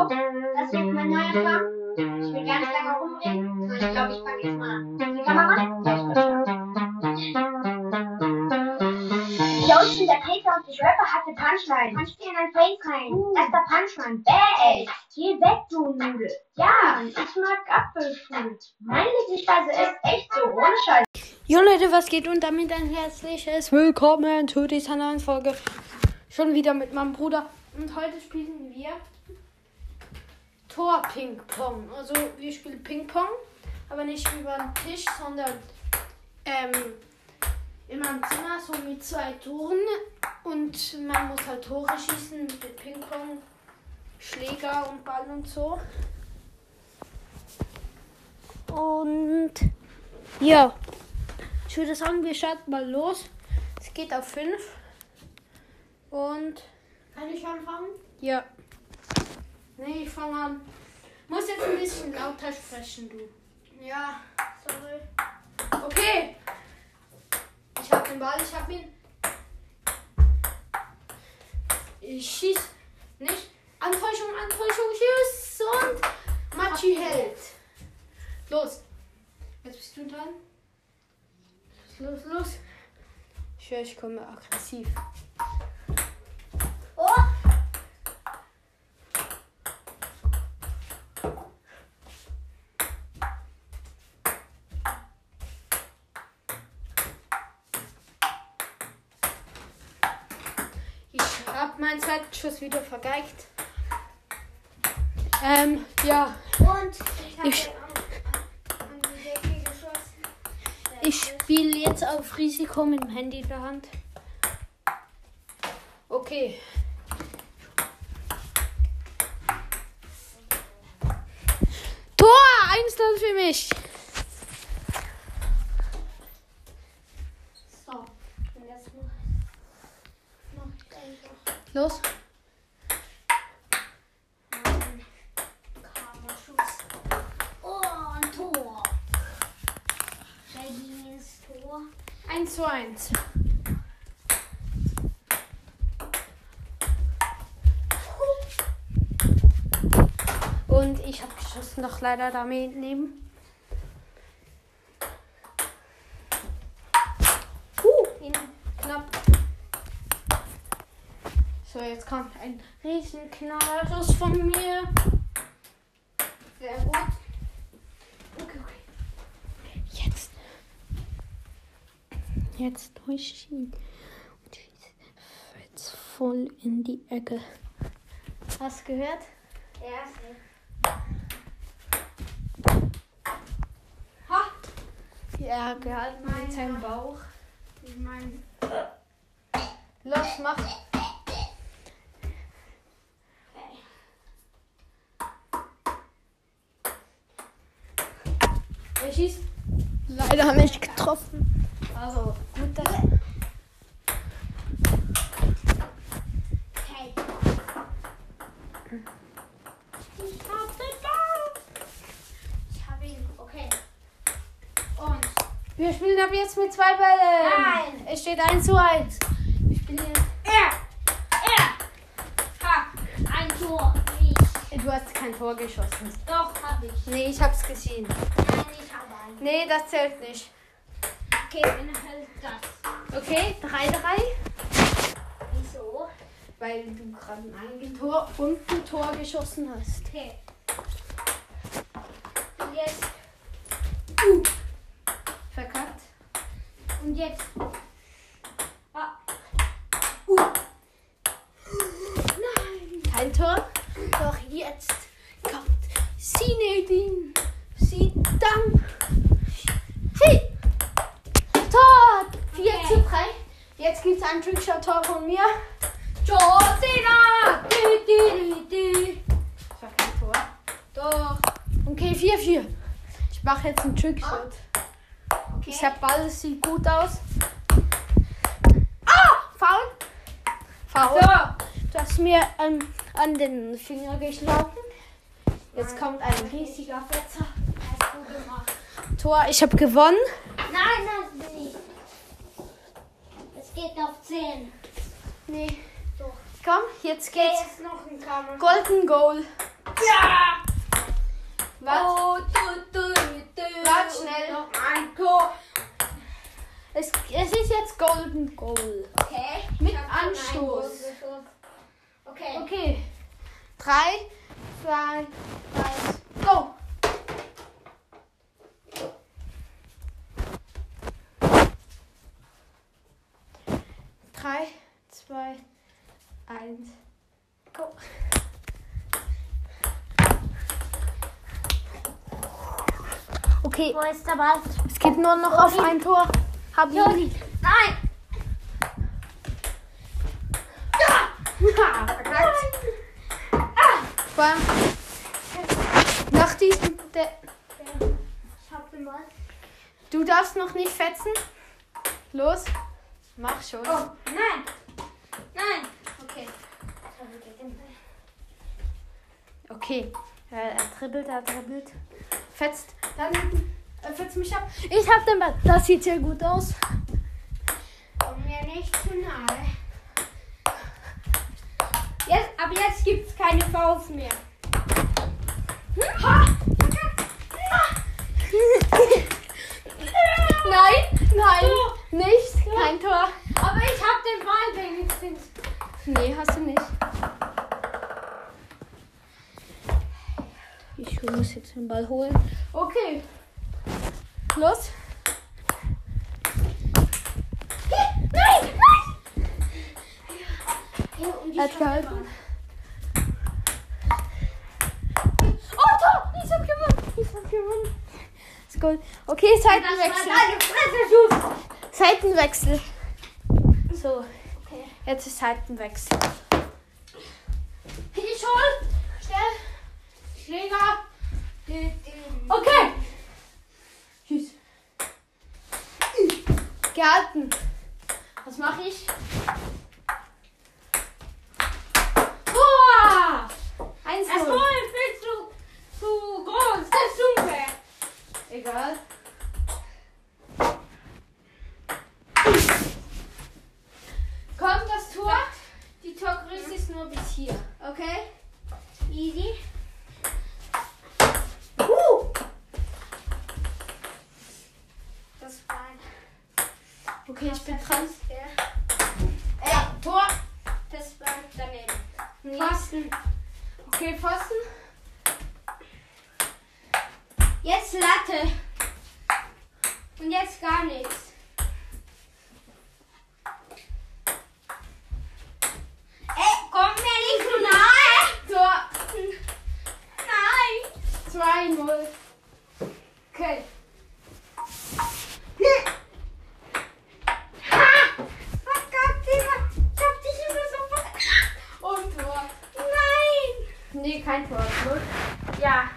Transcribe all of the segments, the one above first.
auch. Das ist jetzt mein neuer Plan. Ich will gar nicht lange rumreden. So, ich glaube, ich fange jetzt mal an. Die Kamera. Ja, ich bin der Peter und ich Rapper hatte Punchline. Punch dir in dein Face rein. Erster Punchline. Bäh, Geh weg, du Nudel. Ja, ich mag Apfelschnitt. Meine Sichtweise ist echt so, ohne Scheiß. Jo Leute, was geht und damit ein herzliches Willkommen zu dieser neuen Folge. Schon wieder mit meinem Bruder. Und heute spielen wir Tor-Ping-Pong. Also wir spielen Ping-Pong, aber nicht über den Tisch, sondern ähm, in meinem Zimmer so mit zwei Toren. Und man muss halt Tore schießen mit Ping-Pong, Schläger und Ball und so. Und ja. Ich würde sagen, wir starten mal los. Es geht auf 5. Und. Kann ich anfangen? Ja. Nee, ich fange an. Muss jetzt ein bisschen lauter sprechen, du. Ja, sorry. Okay. Ich hab den Ball, ich hab ihn. Ich schieß nicht. Antäuschung, Antäuschung, Schuss und Machi hält. Los. Jetzt bist du dran. Los, los, los. Ich höre, ich komme aggressiv. Oh! Ich habe meinen zweiten Schuss wieder vergeigt. Ähm, ja. Und ich habe Ich- Ich spiele jetzt auf Risiko mit dem Handy in der Hand. Okay. Tor! 1-0 für mich. So, und jetzt mach, mach ich einfach Los. einen Kammerschuss. Oh, ein Tor. Reggines Tor. 1 zu 1. Und ich habe geschossen, doch leider daneben. Uh, ihn knapp. So, jetzt kommt ein riesen Knallerschuss von mir. Sehr gut. Okay, okay. Jetzt. Jetzt durchschieben. Und jetzt voll in die Ecke. Hast du gehört? Erste. Ha! Ja, gehalten mit seinem Bauch. Ich meine, Los, mach. Er schießt. Leider nicht getroffen. Also, gut, dass. hey. Ich hab den Ball. Ich hab ihn. Okay. Und Wir spielen ab jetzt mit zwei Bällen. Nein. Es steht 1 zu 1. Wir spielen jetzt. er. Er. Ha. Ein Tor. Ich. Du hast kein Tor geschossen. Doch, hab ich. Nee, ich hab's gesehen. Nein, ich habe einen. Nee, das zählt nicht. Okay, dann halt das. Okay, 3-3. Wieso? Weil du gerade ein Eigentor und ein Tor geschossen hast. Okay. Und jetzt. Uh. Verkackt. Und jetzt. Ah. Uh. Nein. Kein Tor. Doch jetzt kommt Sinedin. Sidam. Hey. Tor. 4 Okay. zu 3. Jetzt gibt es ein Trickshot-Tor von mir. Josina. Das war kein Tor. Doch. Okay, 4-4. Ich mache jetzt einen Trickshot. Okay. Dieser Ball sieht gut aus. Ah! Foul. Foul. Du hast mir an, an den Finger geschlagen. Jetzt kommt ein riesiger Fetzer. Hast du gemacht. Tor, ich habe gewonnen. Nein, das nicht. Es geht auf 10. Nee. Doch. Komm, jetzt geht's. ist noch ein Kammer. Golden Goal. Ja! Warte, Oh, du, du, du. Wart schnell. Noch ein Tor. es, es ist jetzt Golden Goal. Okay. Mit Anstoß. Okay. Okay. Drei, zwei, eins, go! Drei, zwei, eins, go! Okay, Wo ist der Ball? es geht nur noch auf ein Tor. Hab Joli. Nein. Ja. Vor allem nach diesem. Der, Ich hab den Ball. du darfst noch nicht fetzen. Los, mach schon. Oh, nein. Nein. Okay. Okay, er, er dribbelt, er dribbelt. Fetzt, dann äh, fetzt mich ab. Ich hab den Ball. Das sieht sehr gut aus. Komm mir nicht zu nahe. Jetzt, ab jetzt gibt's keine Fouls mehr. Ha! Nein, nein, nicht. Kein Tor. Aber ich hab den Ball wenigstens. Nee, hast du nicht. Ich muss jetzt den Ball holen. Okay. Los. Nein! Nein! Er hat gehalten. Oh, Tor! Ich hab gewonnen. Ich hab gewonnen. Ist gut. Okay, Seitenwechsel. Seitenwechsel. So, Okay. jetzt ist Seitenwechsel. Ich hol. Schnell. Schläger. Okay. Tschüss. Gehalten. Was mache ich? Okay, ich bin dran. der. Ja, Tor. Das war daneben. Nee. Pfosten. Okay, Pfosten. Jetzt Latte. Und jetzt gar nichts. Ey, komm mir nicht so nahe. Tor. Nein. 2-0. Okay. Ha! Verkackt, Digga. Ich hab dich immer so verkackt. Und Tor. Nein. Nee, kein Tor. Null. Ja,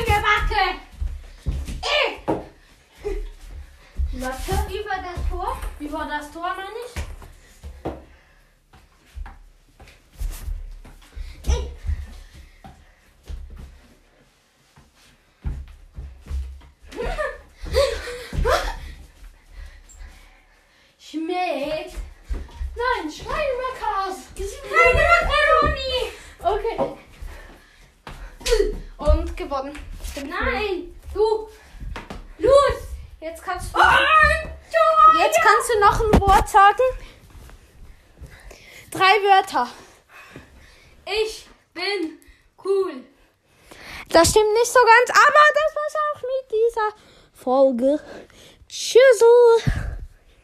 一点吧。Kannst du. Jetzt kannst du noch ein Wort sagen. Drei Wörter. Ich bin cool. Das stimmt nicht so ganz, aber das war's auch mit dieser Folge. Tschüss.